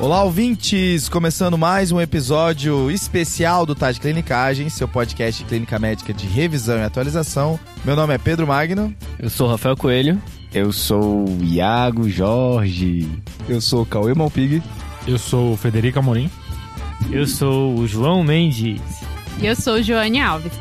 Olá, ouvintes! Começando mais um episódio especial do Tá de Clinicagem, seu podcast de clínica médica de revisão e atualização. Meu nome é Pedro Magno. Eu sou o Rafael Coelho. Eu sou o Iago Jorge. Eu sou o Cauê Malpig. Eu sou o Federico Amorim. Eu sou o João Mendes. E eu sou Joane Alves.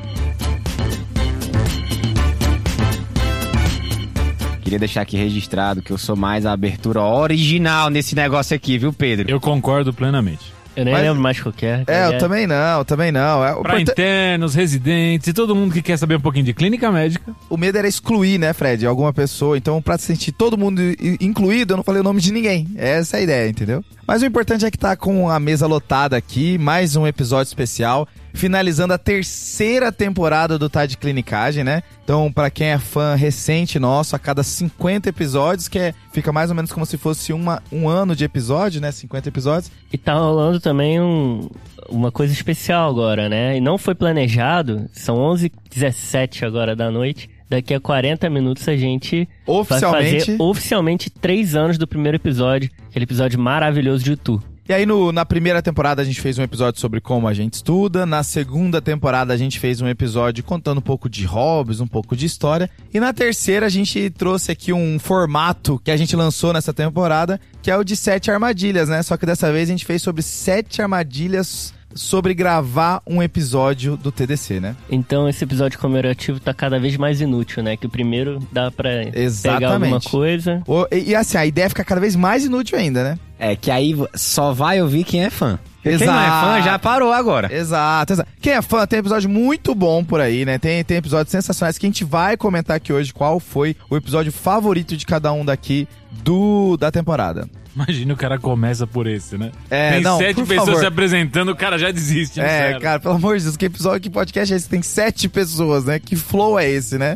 Queria deixar aqui registrado que eu sou mais a abertura original nesse negócio aqui, viu, Pedro? Eu concordo plenamente. Eu nem Mas- lembro mais qual que é. É, eu também não, eu também não. É, importa- internos, residentes e todo mundo que quer saber um pouquinho de clínica médica. o medo era excluir, né, Fred, alguma pessoa. Então, pra se sentir todo mundo incluído, eu não falei o nome de ninguém. Essa é a ideia, entendeu? Mas o importante é que tá com a mesa lotada aqui, mais um episódio especial, finalizando a terceira temporada do Tá de Clinicagem, né? Então, pra quem é fã recente nosso, a cada 50 episódios, que é, fica mais ou menos como se fosse uma, um ano de episódio, né? 50 episódios. E tá rolando também um, uma coisa especial agora, né? E não foi planejado, são 11h17 agora da noite. Daqui a 40 minutos a gente vai Oficialmente. fazer oficialmente três anos do primeiro episódio, aquele episódio maravilhoso de Tu. E aí, no- na primeira temporada, a gente fez um episódio sobre como a gente estuda. Na segunda temporada, a gente fez um episódio contando um pouco de hobbies, um pouco de história. E na terceira, a gente trouxe aqui um formato que a gente lançou nessa temporada, que é o de sete armadilhas, né? Só que dessa vez a gente fez sobre sete armadilhas sobre gravar um episódio do TDC, né? Então esse episódio comemorativo tá cada vez mais inútil, né? Que o primeiro dá pra pegar Exatamente. alguma coisa. O- e, e assim, a ideia fica cada vez mais inútil ainda, né? É que aí só vai ouvir quem é fã. Porque Quem Exato. não é fã já parou agora. Exato, exato. Quem é fã, tem episódio muito bom por aí, né? Tem, tem episódios sensacionais que a gente vai comentar aqui hoje qual foi o episódio favorito de cada um daqui do da temporada. Imagina o cara começa por esse, né? É, Tem não, sete por pessoas favor. se apresentando, o cara já desiste. né? É, Sério. cara, pelo amor de Deus, que episódio, que podcast é esse? Tem sete pessoas, né? Que flow é esse, né?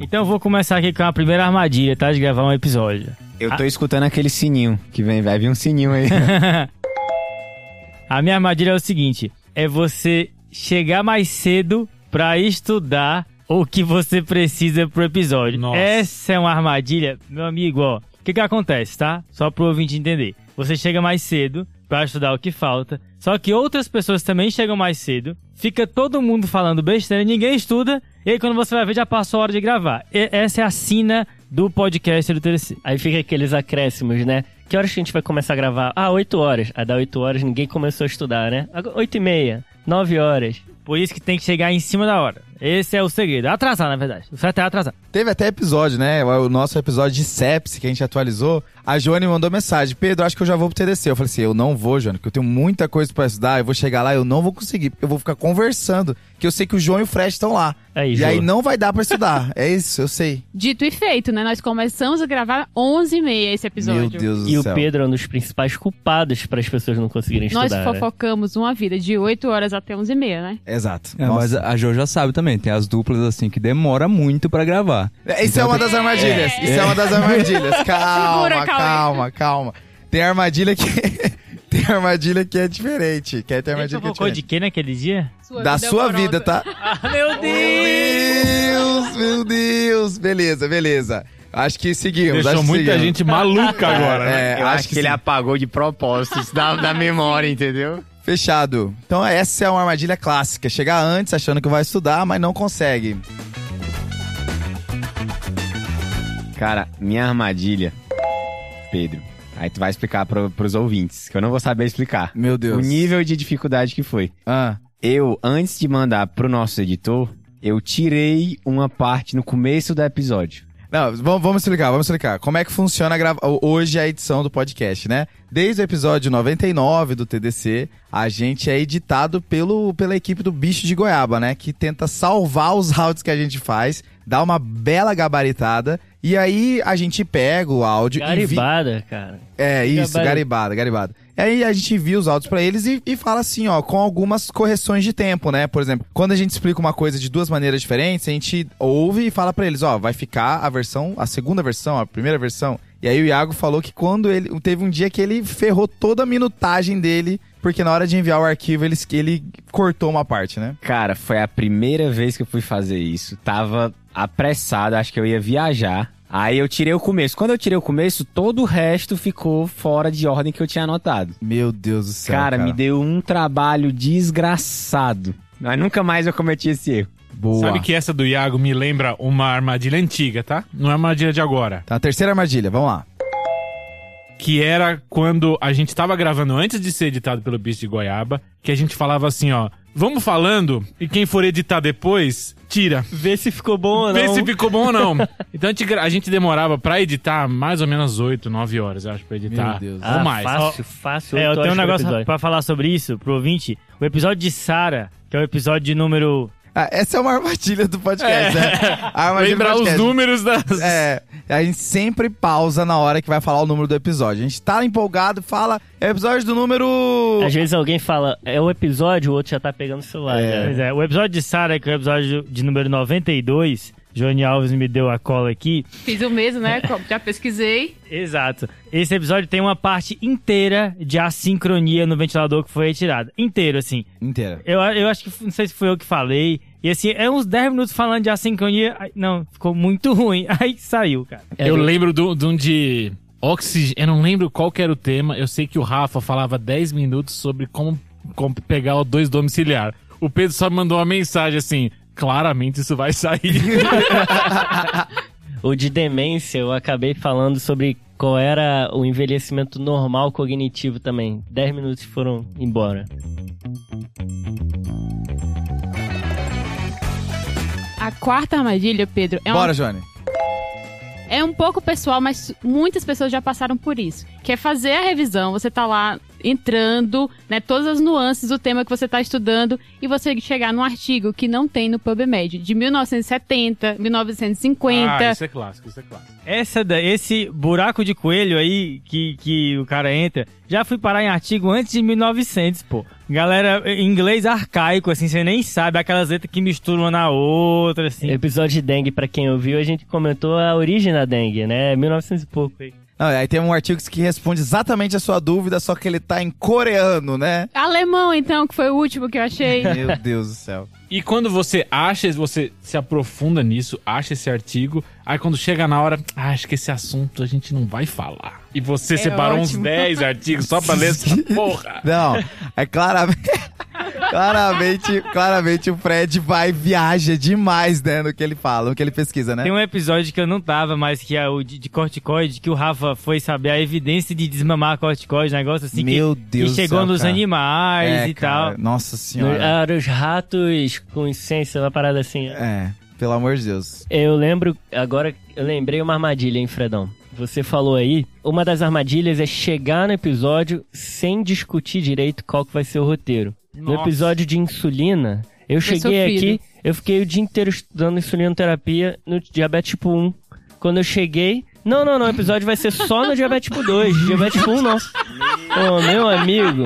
Então eu vou começar aqui com a primeira armadilha, tá? De gravar um episódio. Eu tô escutando aquele sininho que vem, vai vir um sininho aí. A minha armadilha é o seguinte: é você chegar mais cedo pra estudar o que você precisa pro episódio. Nossa. Essa é uma armadilha, meu amigo, ó. O que que acontece, tá? Só pro ouvinte entender. Você chega mais cedo pra estudar o que falta, só que outras pessoas também chegam mais cedo, fica todo mundo falando besteira, ninguém estuda, e aí quando você vai ver já passou a hora de gravar. E- essa é a sina do podcast do TDC. Aí fica aqueles acréscimos, né? Que horas que a gente vai começar a gravar? Ah, 8 horas. Aí dá 8 horas, ninguém começou a estudar, né? Agora, 8 e meia, 9 horas. Por isso que tem que chegar em cima da hora. Esse é o segredo. Atrasar, na verdade. O certo é atrasar. Teve até episódio, né? O nosso episódio de sepsi que a gente atualizou. A Joane mandou mensagem: Pedro, acho que eu já vou pro TDC. Eu falei assim: eu não vou, Joane, porque eu tenho muita coisa pra estudar. Eu vou chegar lá, eu não vou conseguir, porque eu vou ficar conversando. Que eu sei que o João e o Fred estão lá. Aí, e aí não vai dar pra estudar. é isso, eu sei. Dito e feito, né? Nós começamos a gravar 11h30 esse episódio. Meu Deus do E o. Pedro é um dos principais culpados para as pessoas não conseguirem Nós estudar. né? fofocamos uma vida de 8 horas até 11h30, né? Exato. É, mas a Jo já sabe também, tem as duplas assim que demora muito pra gravar. É, Isso é uma das armadilhas. Isso é uma das armadilhas. Calma, Segura, Cauê. calma, calma. Tem armadilha que. Tem armadilha que é diferente. Quer ter Ele armadilha que é fofocou de diferente. quê naquele dia? Da sua amorosa. vida, tá? Ah, meu Meu Deus, meu Deus. Beleza, beleza. Acho que seguimos. Deixou acho que muita seguimos. gente maluca agora, né? É, Eu acho, que, ele sim. apagou de propósito isso da, da memória, entendeu? Fechado. Então essa é uma armadilha clássica. Chegar antes achando que vai estudar, mas não consegue. Cara, minha armadilha, Pedro. Aí tu vai explicar pro, pros ouvintes, que eu não vou saber explicar. Meu Deus. O nível de dificuldade que foi. Ah, Eu, antes de mandar pro nosso editor, eu tirei uma parte no começo do episódio. Não, vamos, vamos explicar, vamos explicar. Como é que funciona a grava- hoje a edição do podcast, né? Desde o episódio 99 do TDC, a gente é editado pelo, pela equipe do Bicho de Goiaba, né? Que tenta salvar os áudios que a gente faz, dá uma bela gabaritada, e aí a gente pega o áudio e... vi- Garibada, cara. É, isso, garibada, garibada. Aí a gente envia os áudios pra eles e, e fala assim, ó, com algumas correções de tempo, né? Por exemplo, quando a gente explica uma coisa de duas maneiras diferentes, a gente ouve e fala pra eles, ó, vai ficar a versão, a segunda versão, a primeira versão. E aí o Iago falou que quando ele. Teve um dia que ele ferrou toda a minutagem dele porque na hora de enviar o arquivo ele, ele cortou uma parte, né? Cara, foi a primeira vez que eu fui fazer isso. Tava apressado, acho que eu ia viajar. Aí eu tirei o começo. Quando eu tirei o começo, todo o resto ficou fora de ordem que eu tinha anotado. Meu Deus do céu. cara, me deu um trabalho desgraçado. Mas nunca mais eu cometi esse erro. Boa. Sabe que essa do Iago me lembra uma armadilha antiga, tá? Não é uma armadilha de agora. Tá, a terceira armadilha, vamos lá. Que era quando a gente tava gravando antes de ser editado pelo Bicho de Goiaba, que a gente falava assim, ó. Vamos falando, e quem for editar depois, tira. Vê se ficou bom ou não. Vê se ficou bom ou não. Então a gente, a gente demorava pra editar mais ou menos 8, 9 horas, eu acho, pra editar. Meu Deus. Ou Ah, mais. Fácil, fácil. É, eu tenho um negócio pra falar sobre isso pro ouvinte. O episódio de Sara, que é o episódio de número. Ah, essa é uma armadilha do podcast, né? A armadilha do Lembrar os números das. É, a gente sempre pausa na hora que vai falar o número do episódio. A gente tá empolgado, fala, é o episódio do número... Às vezes alguém fala, é o episódio, o outro já tá pegando o celular. É. Pois é, o episódio de Sara, que é o episódio de número 92. Johnny Alves me deu a cola aqui. Fiz o mesmo, né? Já pesquisei. Exato. Esse episódio tem uma parte inteira de assincronia no ventilador que foi retirada. Inteiro, assim. Inteira. Eu, eu acho que, não sei se foi eu que falei. E assim, é uns 10 minutos falando de assincronia. Não, ficou muito ruim. Aí saiu, cara. Eu lembro de um de, um oxigênio. Eu não lembro qual que era o tema. Eu sei que o Rafa falava 10 minutos sobre como, como pegar o 2 domiciliar. O Pedro só mandou uma mensagem assim. Claramente isso vai sair. O de demência, eu acabei falando sobre qual era o envelhecimento normal cognitivo também. 10 minutos foram embora. A quarta armadilha, Pedro, é, Bora, um, Johnny. é um pouco pessoal, mas muitas pessoas já passaram por isso. Que é fazer a revisão, você tá lá entrando, né, todas as nuances do tema que você tá estudando e você chegar num artigo que não tem no PubMed, de 1970, 1950. ah, isso é clássico, isso é clássico. Essa da, esse buraco de coelho aí que, que o cara entra, já fui parar em artigo antes de 1900, pô. Galera, em inglês arcaico, assim, você nem sabe, aquelas letras que misturam uma na outra, assim. Episódio de dengue, pra quem ouviu, a gente comentou a origem da dengue, né? 1900 e pouco aí. Não, aí tem um artigo que responde exatamente a sua dúvida, só que ele tá em coreano, né? Alemão, então, que foi o último que eu achei. Meu Deus do céu. E quando você acha, você se aprofunda nisso, acha esse artigo, aí quando chega na hora, ah, acho que esse assunto a gente não vai falar. E você separou uns ótimo. 10 artigos só pra ler essa porra. Não, é claramente. Claramente, claramente o Fred vai viaja demais, né, no que ele fala, no que ele pesquisa, né? Tem um episódio que eu não tava, mas que é o de, de corticoide, que o Rafa foi saber a evidência de desmamar corticoide, negócio assim Meu que, Deus que chegou céu, nos cara. animais É, e cara, tal. Nossa No, senhora. ah, os ratos com essência, uma parada assim. É, pelo amor de Deus. Eu lembro, agora eu lembrei uma armadilha, hein, Fredão? Você falou aí, uma das armadilhas é chegar no episódio sem discutir direito qual que vai ser o roteiro. No Nossa. episódio de insulina, eu cheguei aqui, eu fiquei o dia inteiro estudando insulinoterapia no diabetes tipo 1. Quando eu cheguei, não, não, não, o episódio vai ser só no diabetes tipo 2, diabetes tipo 1 não. Ô, meu amigo,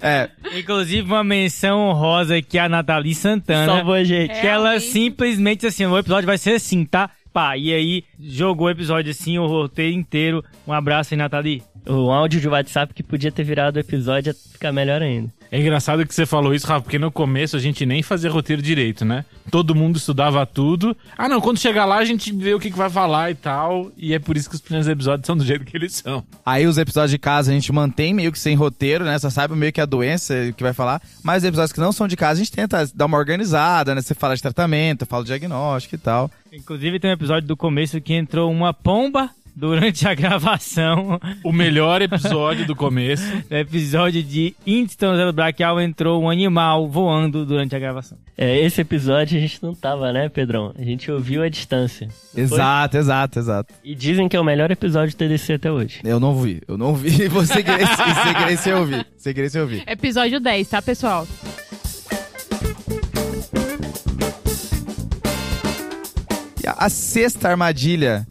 É, Inclusive uma menção honrosa aqui a Nathalie Santana. salvou a gente. Que ela simplesmente assim, o episódio vai ser assim, tá? Pá, e aí jogou o episódio assim, o roteiro inteiro. Um abraço aí, Nathalie. O áudio de WhatsApp que podia ter virado o episódio ia ficar melhor ainda. É engraçado que você falou isso, Rafa, porque no começo a gente nem fazia roteiro direito, né? Todo mundo estudava tudo. Ah, não, quando chegar lá a gente vê o que, que vai falar e tal. E é por isso que os primeiros episódios são do jeito que eles são. aí os episódios de casa a gente mantém meio que sem roteiro, né? Só sabe meio que a doença que vai falar. Mas os episódios que não são de casa a gente tenta dar uma organizada, né? Você fala de tratamento, fala de diagnóstico e tal. Inclusive tem um episódio do começo que entrou uma pomba durante a gravação. O melhor episódio do começo. Episódio de Tornozelo Braquial entrou um animal voando durante a gravação. É, esse episódio a gente não tava, né, Pedrão? A gente ouviu a distância. Exato, exato, exato. E dizem que é o melhor episódio de TDC até hoje. Eu não vi, eu não vi. Você querer, você querer se ouvir. Você querer se ouvir. Episódio 10, tá, pessoal? E a sexta armadilha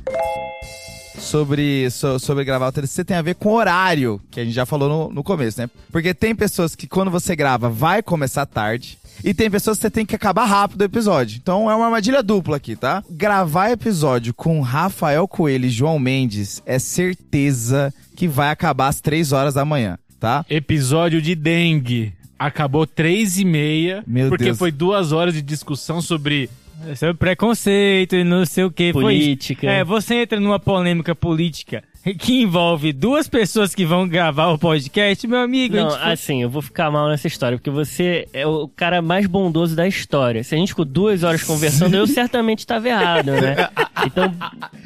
sobre, so- sobre gravar o TDC tem a ver com horário, que a gente já falou no, no começo, né? Porque tem pessoas que quando você grava vai começar tarde. E tem pessoas que você tem que acabar rápido o episódio. Então é uma armadilha dupla aqui, tá? Gravar episódio com Rafael Coelho e João Mendes é certeza que vai acabar às 3 horas da manhã. tá? Episódio de dengue. Acabou três e meia. Meu porque Deus. foi duas horas de discussão sobre. Sobre preconceito e não sei o que. Política. É, você entra numa polêmica política que envolve duas pessoas que vão gravar o podcast, meu amigo. Não, foi- assim, eu vou ficar mal nessa história, porque você é o cara mais bondoso da história. Se a gente ficou duas horas conversando, eu certamente estava errado, né? Então,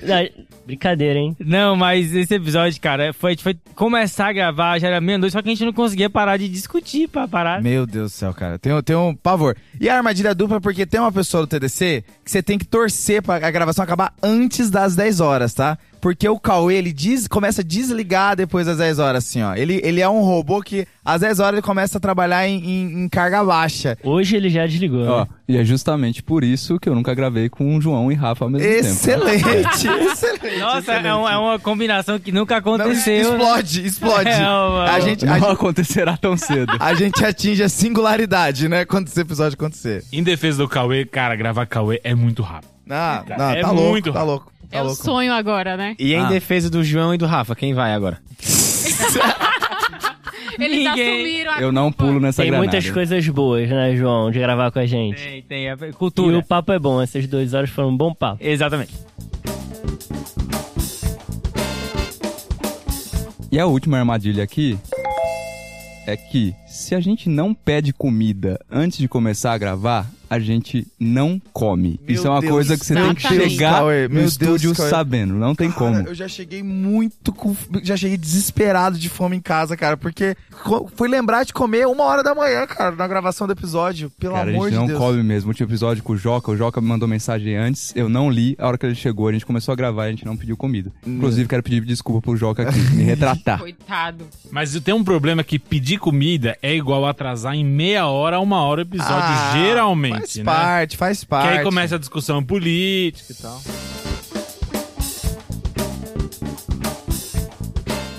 brincadeira, hein? Não, mas esse episódio, cara, foi, foi começar a gravar, já era meia-noite, só que a gente não conseguia parar de discutir pra parar. Meu Deus do céu, cara. Tem, tem um pavor. E a armadilha dupla, porque tem uma pessoa do TDC que você tem que torcer pra a gravação acabar antes das 10 horas, tá? Porque o Cauê, ele diz, começa a desligar depois das 10 horas, assim, ó. Ele, ele é um robô que às 10 horas ele começa a trabalhar em, em- em carga baixa. Hoje ele já desligou. Ó, né? e é justamente por isso que eu nunca gravei com o João e Rafa ao mesmo tempo. Excelente, excelente. Nossa, é, um- é uma combinação que nunca Não, aconteceu. né? explode, explode. É, uma- a, gente, a, Não gente, acontecerá tão cedo. a gente atinge a singularidade, né? Quando esse episódio acontecer. Em defesa do Cauê, cara, gravar Cauê é muito rápido. Não, não, É tá louco, muito tá rápido. louco. Tá É o sonho agora, né? E em Ah. defesa do João e do Rafa, quem vai agora? Eles Ninguém- assumiram a Eu não culpa. pulo nessa Tem granada. muitas coisas boas, né, João, de gravar com a gente. Tem, tem, é E cultura. o papo é bom, essas duas horas foram um bom papo. Exatamente. E a última armadilha aqui é que se a gente não pede comida antes de começar a gravar, a gente não come. Meu Isso é uma Deus. coisa que você tem que chegar Cauê, no Deus, estúdio Cauê. sabendo. Não tem Cara, como. Eu já cheguei muito com. Já cheguei desesperado de fome em casa, cara, porque fui lembrar de comer uma hora da manhã, cara, na gravação do episódio. Pelo Cara, a amor gente de não Deus. come mesmo. Tinha episódio com o Joca, o Joca me mandou mensagem antes, eu não li. A hora que ele chegou, a gente começou a gravar e a gente não pediu comida. Inclusive, quero pedir desculpa pro Joca aqui, me retratar. Coitado. Mas tem um problema que pedir comida é igual atrasar em meia hora a uma hora o episódio, Ah, geralmente, Faz né? parte, faz Que parte. aí começa a discussão política e tal.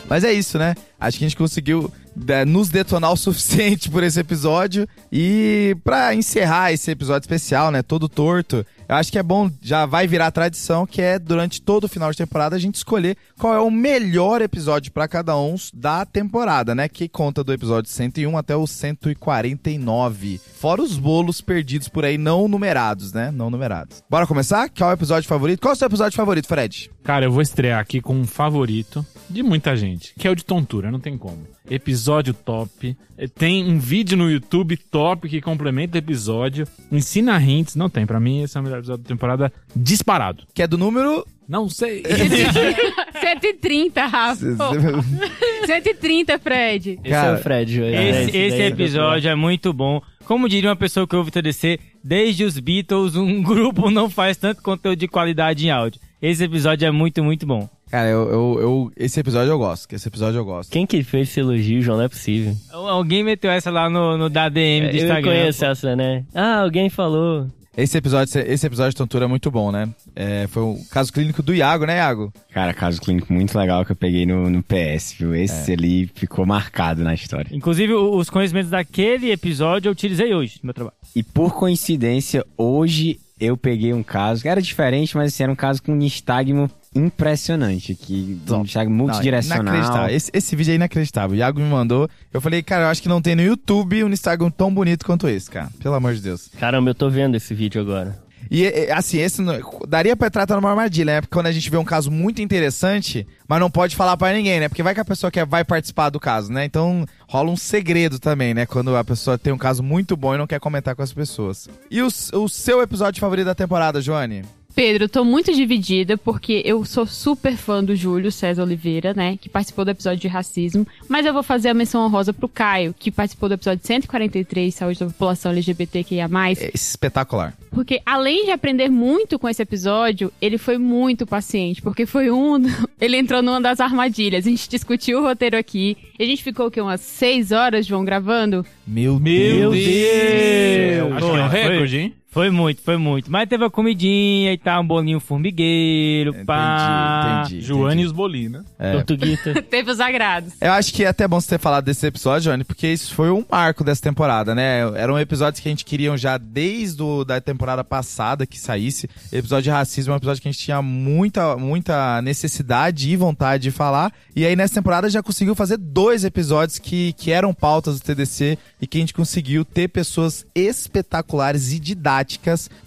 Mas é isso, né? Acho que a gente conseguiu é, nos detonar o suficiente por esse episódio. E pra encerrar esse episódio especial, né? Todo torto, eu acho que é bom, já vai virar tradição, que é durante todo o final de temporada a gente escolher qual é o melhor episódio pra cada um da temporada, né? Que conta do episódio 101 até o 149. Fora os bolos perdidos por aí, não numerados, né? Não numerados. Bora começar? Qual é o episódio favorito? Qual é o seu episódio favorito, Fred? Cara, eu vou estrear aqui com um favorito de muita gente, que é o de tontura, não tem como. Episódio top. Eh, Tem um vídeo no YouTube top que complementa o episódio. Ensina hints, não tem. Pra mim, esse é o melhor episódio da temporada disparado. Que é do número. Não sei. 130, Rafa. Pô, 130, Fred. Esse Cara, é o Fred, Joel. Esse, Esse esse daí- episódio é muito bom. Como diria uma pessoa que ouve o TDC, desde os Beatles, um grupo não faz tanto conteúdo de qualidade em áudio. Esse episódio é muito, muito bom. Cara, eu, eu, eu- esse episódio eu gosto. que Esse episódio eu gosto. Quem que fez esse elogio, João? Não é possível. Al- Alguém meteu essa lá no, no da DM do eu Instagram. conheço pô. essa, né? Ah, alguém falou. Esse episódio, esse episódio de tontura é muito bom, né? É, foi o caso clínico do Iago, né, Iago? Cara, caso clínico muito legal que eu peguei no, no PS, viu? É. Esse ali ficou marcado na história. Inclusive, os conhecimentos daquele episódio eu utilizei hoje no meu trabalho. E por coincidência, hoje eu peguei um caso que era diferente, mas assim, era um caso com um nistagmo impressionante, que um Não, multidirecional. inacreditável. Esse, esse vídeo é inacreditável. O Iago me mandou. Eu falei, cara, eu acho que não tem no YouTube um Instagram tão bonito quanto esse, cara. Pelo amor de Deus. Caramba, eu tô vendo esse vídeo agora. E, assim, esse não- daria pra tratar numa armadilha, né? Porque quando a gente vê um caso muito interessante, mas não pode falar pra ninguém, né? Porque vai que a pessoa quer, vai participar do caso, né? Então rola um segredo também, né? Quando a pessoa tem um caso muito bom e não quer comentar com as pessoas. E o, o seu episódio favorito da temporada, Joane? Pedro, eu tô muito dividida porque eu sou super fã do Júlio César Oliveira, né? Que participou do episódio de racismo. Mas eu vou fazer a menção honrosa pro Caio, que participou do episódio 143, Saúde da População LGBTQIA. É espetacular. Porque além de aprender muito com esse episódio, ele foi muito paciente, porque foi um. Ele entrou numa das armadilhas. A gente discutiu o roteiro aqui. E a gente ficou o quê? Umas seis horas, João, gravando? Meu, Meu Deus! Deus! Acho que é um recorde, hein? Foi muito, foi muito. Mas teve a comidinha e tal, um bolinho formigueiro, pá. Entendi, entendi. Joane e os bolinhos, né? É. Tortuguita. Teve os agrados. Eu acho que é até bom você ter falado desse episódio, Johnny, porque isso foi um marco dessa temporada, né? Eram episódios que a gente queria já desde o, da temporada passada que saísse. Episódio de racismo é um episódio que a gente tinha muita, muita necessidade e vontade de falar. E aí nessa temporada já conseguiu fazer dois episódios que, que eram pautas do TDC e que a gente conseguiu ter pessoas espetaculares e didáticas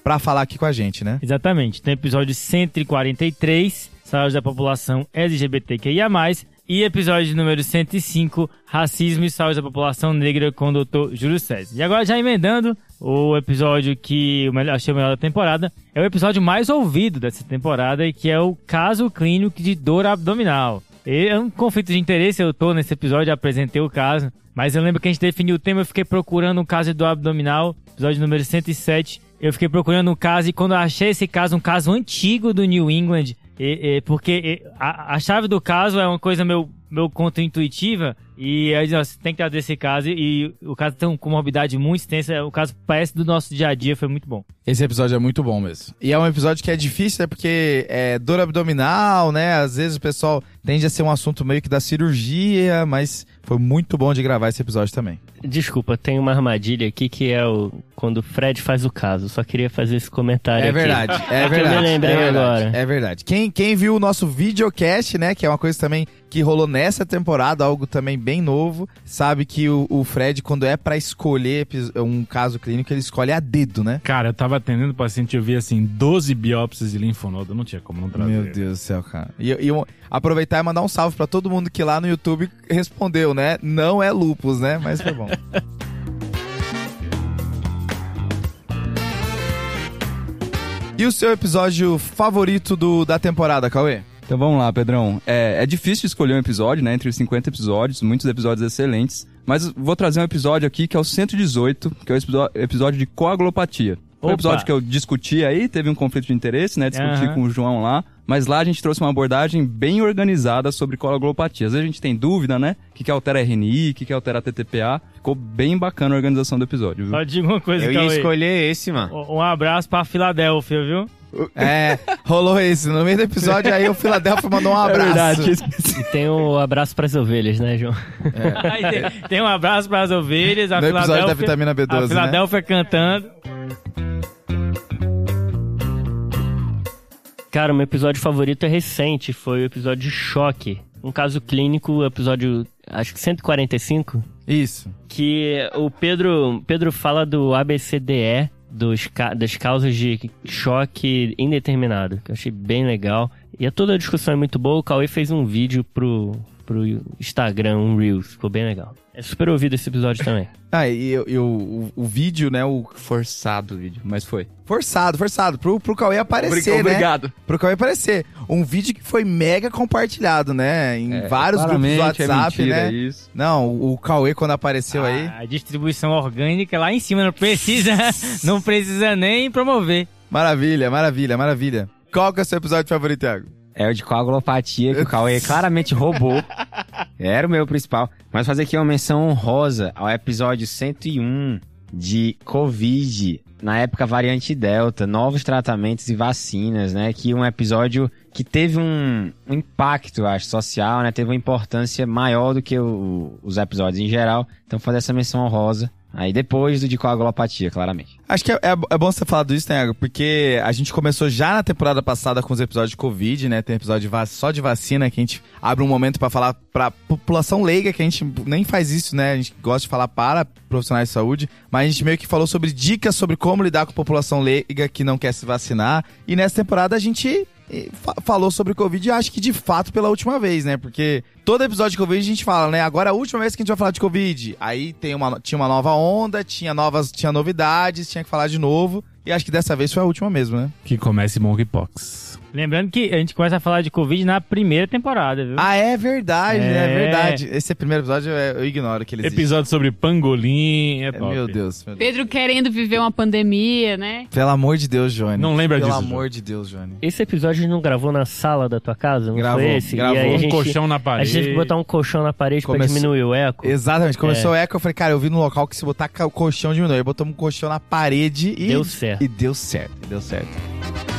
pra falar aqui com a gente, né? Exatamente. Tem episódio 143, saúde da população LGBTQIA+, e episódio número 105, racismo e saúde da população negra com o Dr. Júlio César. E agora já emendando o episódio que eu achei o melhor da temporada, é o episódio mais ouvido dessa temporada que é o caso clínico de dor abdominal. É um conflito de interesse, eu tô nesse episódio, apresentei o caso, mas eu lembro que a gente definiu o tema, eu fiquei procurando um caso dor abdominal, episódio número 107, eu fiquei procurando um caso e quando eu achei esse caso, um caso antigo do New England, e- e- porque e, a, a chave do caso é uma coisa meu, meu conto intuitiva, e aí você tem que trazer esse caso, e, o caso tem uma comorbidade muito extensa, o caso parece do nosso dia a dia, foi muito bom. Esse episódio é muito bom mesmo. E é um episódio que é difícil, né? Porque é dor abdominal, né? Às vezes o pessoal tende a ser um assunto meio que da cirurgia, mas foi muito bom de gravar esse episódio também. Desculpa, tem uma armadilha aqui que é o quando o Fred faz o caso. Só queria fazer esse comentário É aqui. verdade, é eu verdade. me lembrei é verdade, agora. É verdade. Quem, quem viu o nosso videocast, né? Que é uma coisa também que rolou nessa temporada, algo também bem novo, sabe que o, o Fred, quando é pra escolher um caso clínico, ele escolhe a dedo, né? Cara, eu tava atendendo o paciente e eu vi assim, 12 biópsias de linfonodo. Não tinha como não trazer. Meu Deus do céu, cara. E, e eu- aproveitar e mandar um salve pra todo mundo que lá no YouTube respondeu, né? Não é lupus, né? Mas foi bom. e o seu episódio favorito do, da temporada, Cauê? Então vamos lá, Pedrão. É, é difícil escolher um episódio, né? Entre os 50 episódios, muitos episódios excelentes. Mas vou trazer um episódio aqui que é o 118, que é o episódio de coagulopatia. Foi um episódio que eu discuti aí, teve um conflito de interesse, né? Discuti Aham. com o João lá. Mas lá a gente trouxe uma abordagem bem organizada sobre coagulopatia. Às vezes a gente tem dúvida, né? O que, que altera RNI, o que, que altera TTPA. Ficou bem bacana a organização do episódio, viu? Só digo uma coisa, Eu ia Cauê. escolher esse, mano. Um abraço pra Filadélfia, viu? É, rolou esse. No meio do episódio, aí o Philadelphia mandou um abraço. É verdade. E tem o abraço pras ovelhas, né, João? Aí tem, tem um abraço pras ovelhas, a No episódio da Filadélfia, vitamina B12, a né? Filadélfia cantando. Cara, o meu episódio favorito é recente, foi o episódio de choque. Um caso clínico, episódio, acho que 145, Isso. que o Pedro, Pedro fala do ABCDE, dos, das causas de choque indeterminado, que eu achei bem legal. E toda a discussão é muito boa, o Cauê fez um vídeo pro, pro Instagram, um Reels, ficou bem legal. É super ouvido esse episódio também. Ah, e, eu- eu- o, o vídeo, né? O Forçado o vídeo, mas foi. forçado, forçado. Pro, pro Cauê aparecer, Obrig- né? Obrigado. Pro Cauê aparecer. Um vídeo que foi mega compartilhado, né? Em É, vários grupos do é WhatsApp, mentira né? isso. Não, o, o Cauê, quando apareceu aí. A distribuição orgânica lá em cima, não precisa, não precisa nem promover. Maravilha, maravilha, maravilha. Qual que é o seu episódio favorito, Thiago? É o de coagulopatia, que o Cauê claramente roubou. Era o meu principal. Mas fazer aqui uma menção honrosa ao episódio 101 de Covid, na época variante Delta, novos tratamentos e vacinas, né? Que um episódio que teve um, impacto, acho, social, né? Teve uma importância maior do que o- os episódios em geral. Então fazer essa menção honrosa. Aí depois do de coagulopatia, claramente. Acho que é, é- é bom você ter falado isso, né, Thiago? Porque a gente começou já na temporada passada com os episódios de Covid, né? Tem episódio de só de vacina, que a gente abre um momento pra falar pra população leiga, que a gente nem faz isso, né? A gente gosta de falar para profissionais de saúde, mas a gente meio que falou sobre dicas sobre como lidar com a população leiga que não quer se vacinar. E nessa temporada a gente falou sobre Covid, acho que de fato pela última vez, né? Porque todo episódio de Covid a gente fala, né? Agora é a última vez que a gente vai falar de Covid. Aí tem uma, tinha uma nova onda, tinha novas, tinha novidades, tinha que falar de novo. E acho que dessa vez foi a última mesmo, né? Que comece monkeypox. Lembrando que a gente começa a falar de Covid na primeira temporada, viu? Ah, é verdade, é, É. verdade. Esse primeiro episódio eu, eu ignoro que ele existe. Episódio sobre pangolim, é É, top. Meu Deus, meu Deus. Pedro querendo viver uma pandemia, né? Pelo amor de Deus, Johnny. Não lembra Pelo disso, amor de Deus, Johnny. Esse episódio a gente não gravou na sala da tua casa? Não Gravou, foi esse? gravou. E aí a Um gente, colchão na a parede. gente teve que botar um colchão na parede pra Começou- diminuir o eco. Exatamente. Começou o eco, eu falei, cara, eu vi no local que se botar o colchão diminui. Aí botamos um colchão na parede e... Deu certo. E deu certo, deu certo.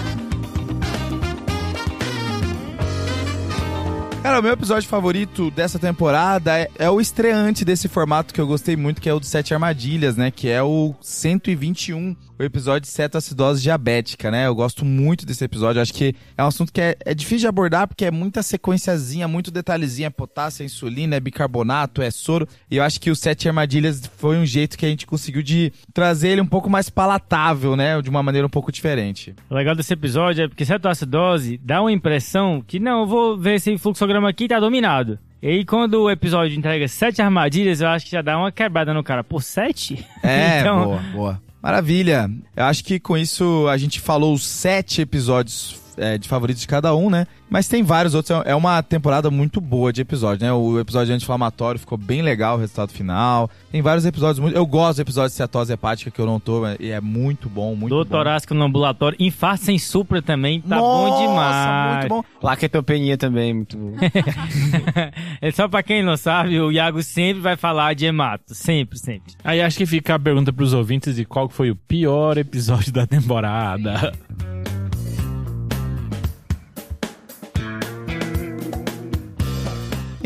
Cara, o meu episódio favorito dessa temporada é, é o estreante desse formato que eu gostei muito, que é o do Sete Armadilhas, né? Que é o 121, o episódio de cetoacidose diabética, né? Eu gosto muito desse episódio. Acho que é um assunto que é, é difícil de abordar, porque é muita sequenciazinha, muito detalhezinho. É potássio, é insulina, é bicarbonato, é soro. E eu acho que o Sete Armadilhas foi um jeito que a gente conseguiu de trazer ele um pouco mais palatável, né? De uma maneira um pouco diferente. O legal desse episódio é porque cetoacidose dá uma impressão que não, eu vou ver esse fluxograma aqui tá dominado. E aí quando o episódio entrega sete armadilhas, eu acho que já dá uma quebrada no cara. Por sete? É, Então- boa, boa. Maravilha. Eu acho que com isso a gente falou sete episódios é, de favoritos de cada um, né? Mas tem vários outros. É uma temporada muito boa de episódios, né? O episódio anti-inflamatório ficou bem legal, o resultado final. Tem vários episódios muito. Eu gosto do episódio de cetose hepática que eu não tô, e é muito bom, muito Dor bom. torácica no ambulatório. Infarto sem supra também. Tá Nossa, bom demais. muito bom. Plaquetopenia também, muito bom. É só pra quem não sabe, o Iago sempre vai falar de hemato. Sempre, sempre. Aí acho que fica a pergunta pros ouvintes de qual foi o pior episódio da temporada.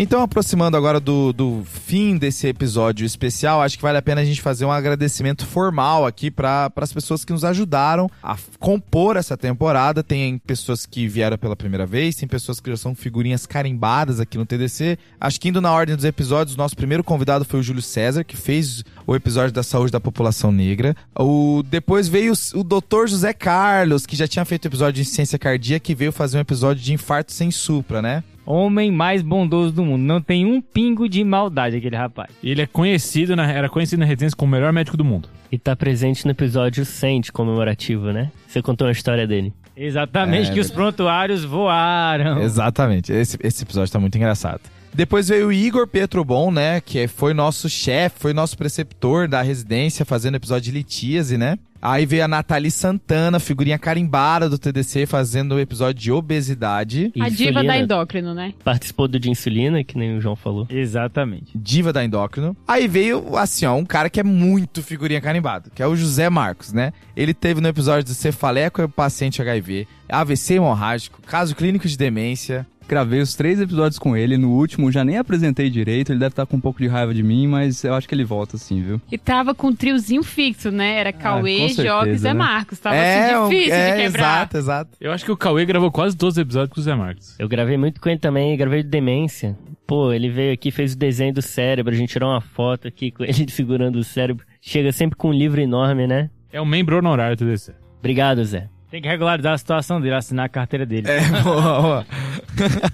Então, aproximando agora do, do fim desse episódio especial, acho que vale a pena a gente fazer um agradecimento formal aqui para as pessoas que nos ajudaram a compor essa temporada. Tem pessoas que vieram pela primeira vez, tem pessoas que já são figurinhas carimbadas aqui no TDC. Acho que indo na ordem dos episódios, nosso primeiro convidado foi o Júlio César, que fez o episódio da saúde da população negra. O, depois veio o, o Dr. José Carlos, que já tinha feito episódio de ciência cardíaca, que veio fazer um episódio de infarto sem supra, né? Homem mais bondoso do mundo. Não tem um pingo de maldade aquele rapaz. Ele é conhecido, na, era conhecido na residência como o melhor médico do mundo. E tá presente no episódio 100 de comemorativo, né? Você contou a história dele. Exatamente, É, que os prontuários voaram. Exatamente. Esse, esse episódio tá muito engraçado. Depois veio o Igor Petrobon, né? Que foi nosso chefe, foi nosso preceptor da residência, fazendo episódio de litíase, né? Aí veio a Nathalie Santana, figurinha carimbada do TDC, fazendo o episódio de obesidade. A diva da endócrino, né? Participou do de insulina, que nem o João falou. Exatamente. Diva da endócrino. Aí veio, assim, ó, um cara que é muito figurinha carimbado, que é o José Marcos, né? Ele teve no episódio de cefaleia com paciente HIV, AVC hemorrágico, caso clínico de demência, Gravei os três episódios com ele, no último já nem apresentei direito, ele deve estar com um pouco de raiva de mim, mas eu acho que ele volta sim, viu? E tava com um triozinho fixo, né? Era Cauê, com certeza, e Zé né? Marcos. Tava é, assim, difícil é, de quebrar. exato, exato. Eu acho que o Cauê gravou quase todos os episódios com o Zé Marcos. Eu gravei muito com ele também, gravei de demência. Pô, ele veio aqui, fez o desenho do cérebro, a gente tirou uma foto aqui com ele segurando o cérebro. Chega sempre com um livro enorme, né? É um membro honorário do TDC. Obrigado, Zé. Tem que regularizar a situação dele, assinar a carteira dele. É, boa, boa.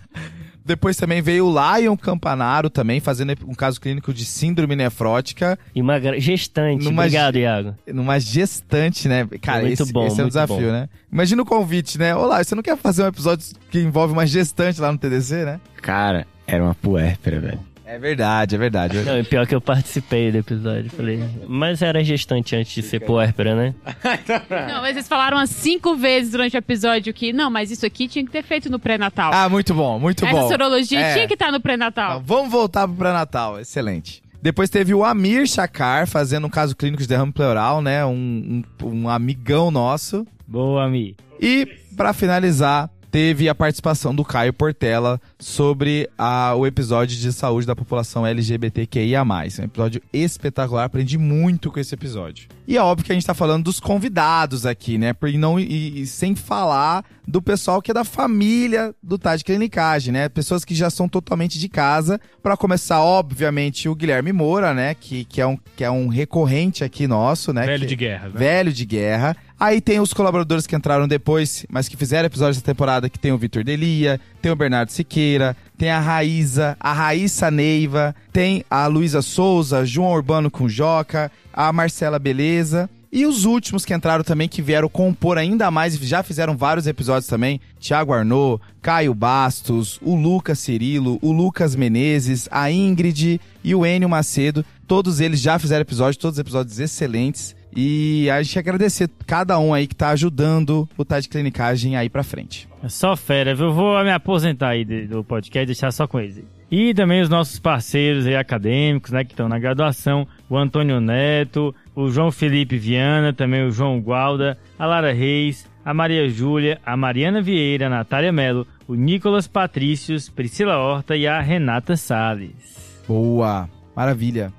Depois também veio o Lion Campanaro também, fazendo um caso clínico de síndrome nefrótica, E uma gestante. Numa Obrigado, Iago. numa gestante, né? Cara, Muito esse, bom, esse é um desafio, bom. né? Imagina o convite, né? Olá, você não quer fazer um episódio que envolve uma gestante lá no TDC, né? Cara, era uma puérpera, velho. É verdade, é verdade. Não, e pior que eu participei do episódio. Falei, mas era gestante antes de ser puérpera, né? Não, mas vocês falaram umas cinco vezes durante o episódio que, não, mas isso aqui tinha que ter feito no pré-natal. Ah, muito bom, muito Essa bom. sorologia É. tinha que estar no Então, pré-natal. vamos voltar pro pré-natal, excelente. Depois teve o Amir Chakar fazendo um caso clínico de derrame pleural, né? Um, um, um amigão nosso. Boa, Mi. E, pra finalizar, teve a participação do Caio Portela sobre a- o episódio de saúde da população LGBTQIA+. É um episódio espetacular, aprendi muito com esse episódio. E é óbvio que a gente tá falando dos convidados aqui, né? E, não, e, e sem falar do pessoal que é da família do Tá de Clinicagem, né? Pessoas que já são totalmente de casa. Pra começar, obviamente, o Guilherme Moura, né? Que, que, é, um, que é um recorrente aqui nosso, né? Velho Que- de guerra, né? velho de guerra. Aí tem os colaboradores que entraram depois, mas que fizeram episódios da temporada, que tem o Vitor Delia, tem o Bernardo Siqueira, tem a Raíza, a Raíssa Neiva, tem a Luísa Souza, João Urbano com Joca, a Marcela Beleza. E os últimos que entraram também, que vieram compor ainda mais, já fizeram vários episódios também. Thiago Arnaud, Caio Bastos, o Lucas Cirilo, o Lucas Menezes, a Ingrid e o Enio Macedo. Todos eles já fizeram episódios, todos episódios excelentes. E a gente agradecer cada um aí que tá ajudando o Tá de Clinicagem aí pra frente. É só fera, viu? Eu vou me aposentar aí do podcast e deixar só com eles. E também os nossos parceiros aí acadêmicos, né, que estão na graduação, o Antônio Neto, o João Felipe Viana, também o João Gualda, a Lara Reis, a Maria Júlia, a Mariana Vieira, a Natália Melo, o Nicolas Patrícios, Priscila Horta e a Renata Salles. Boa, maravilha.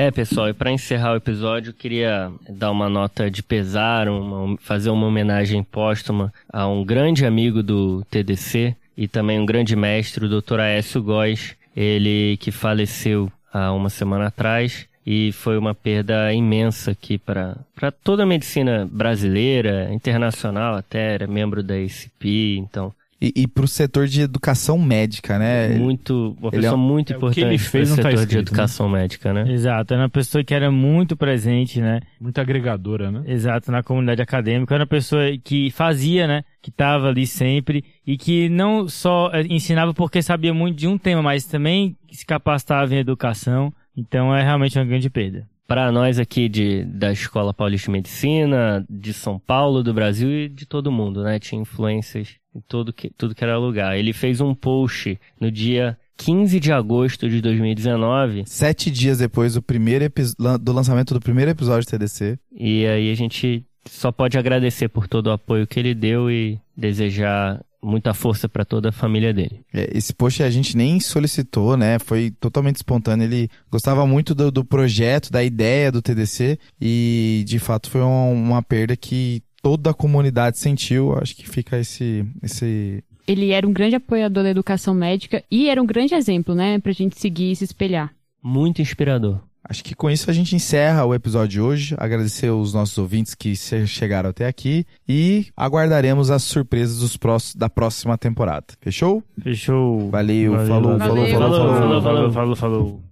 É, pessoal, e para encerrar o episódio, eu queria dar uma nota de pesar, uma- fazer uma homenagem póstuma a um grande amigo do TDC e também um grande mestre, o Dr. Aécio Góes, ele que faleceu há uma semana atrás e foi uma perda imensa aqui para toda a medicina brasileira, internacional até, era membro da ACP, então E, e pro setor de educação médica, né? muito, uma ele é pessoa um- muito é, o que importante ele fez não tá setor de escrito, né? educação médica, né? Exato, era uma pessoa que era muito presente, né? Muito agregadora, né? Exato, na comunidade acadêmica. Era uma pessoa que fazia, né? Que estava ali sempre e que não só eh, ensinava porque sabia muito de um tema, mas também se capacitava em educação. Então é realmente uma grande perda. Para nós aqui de, da Escola Paulista de Medicina, de São Paulo, do Brasil e de todo mundo, né? Tinha influências em todo que, tudo que era lugar. Ele fez um post no dia 15 de agosto de 2019 Sete dias depois do, primeiro do lançamento do primeiro episódio de TDC. e aí a gente só pode agradecer por todo o apoio que ele deu e desejar muita força para toda a família dele. É, Esse post a gente nem solicitou, né? Foi totalmente espontâneo. Ele gostava muito do, do projeto, da ideia do TDC e, de fato, foi uma, uma perda que toda a comunidade sentiu. Acho que fica esse, esse Ele era um grande apoiador da educação médica e era um grande exemplo, né, pra gente seguir e se espelhar. Muito inspirador. Acho que com isso a gente encerra o episódio de hoje. Agradecer os nossos ouvintes que chegaram até aqui e aguardaremos as surpresas dos próximos, da próxima temporada. Fechou? Fechou. Valeu, Valeu, falou, valeu. falou, falou, Valeu. falou. falou, falou, falou, falou.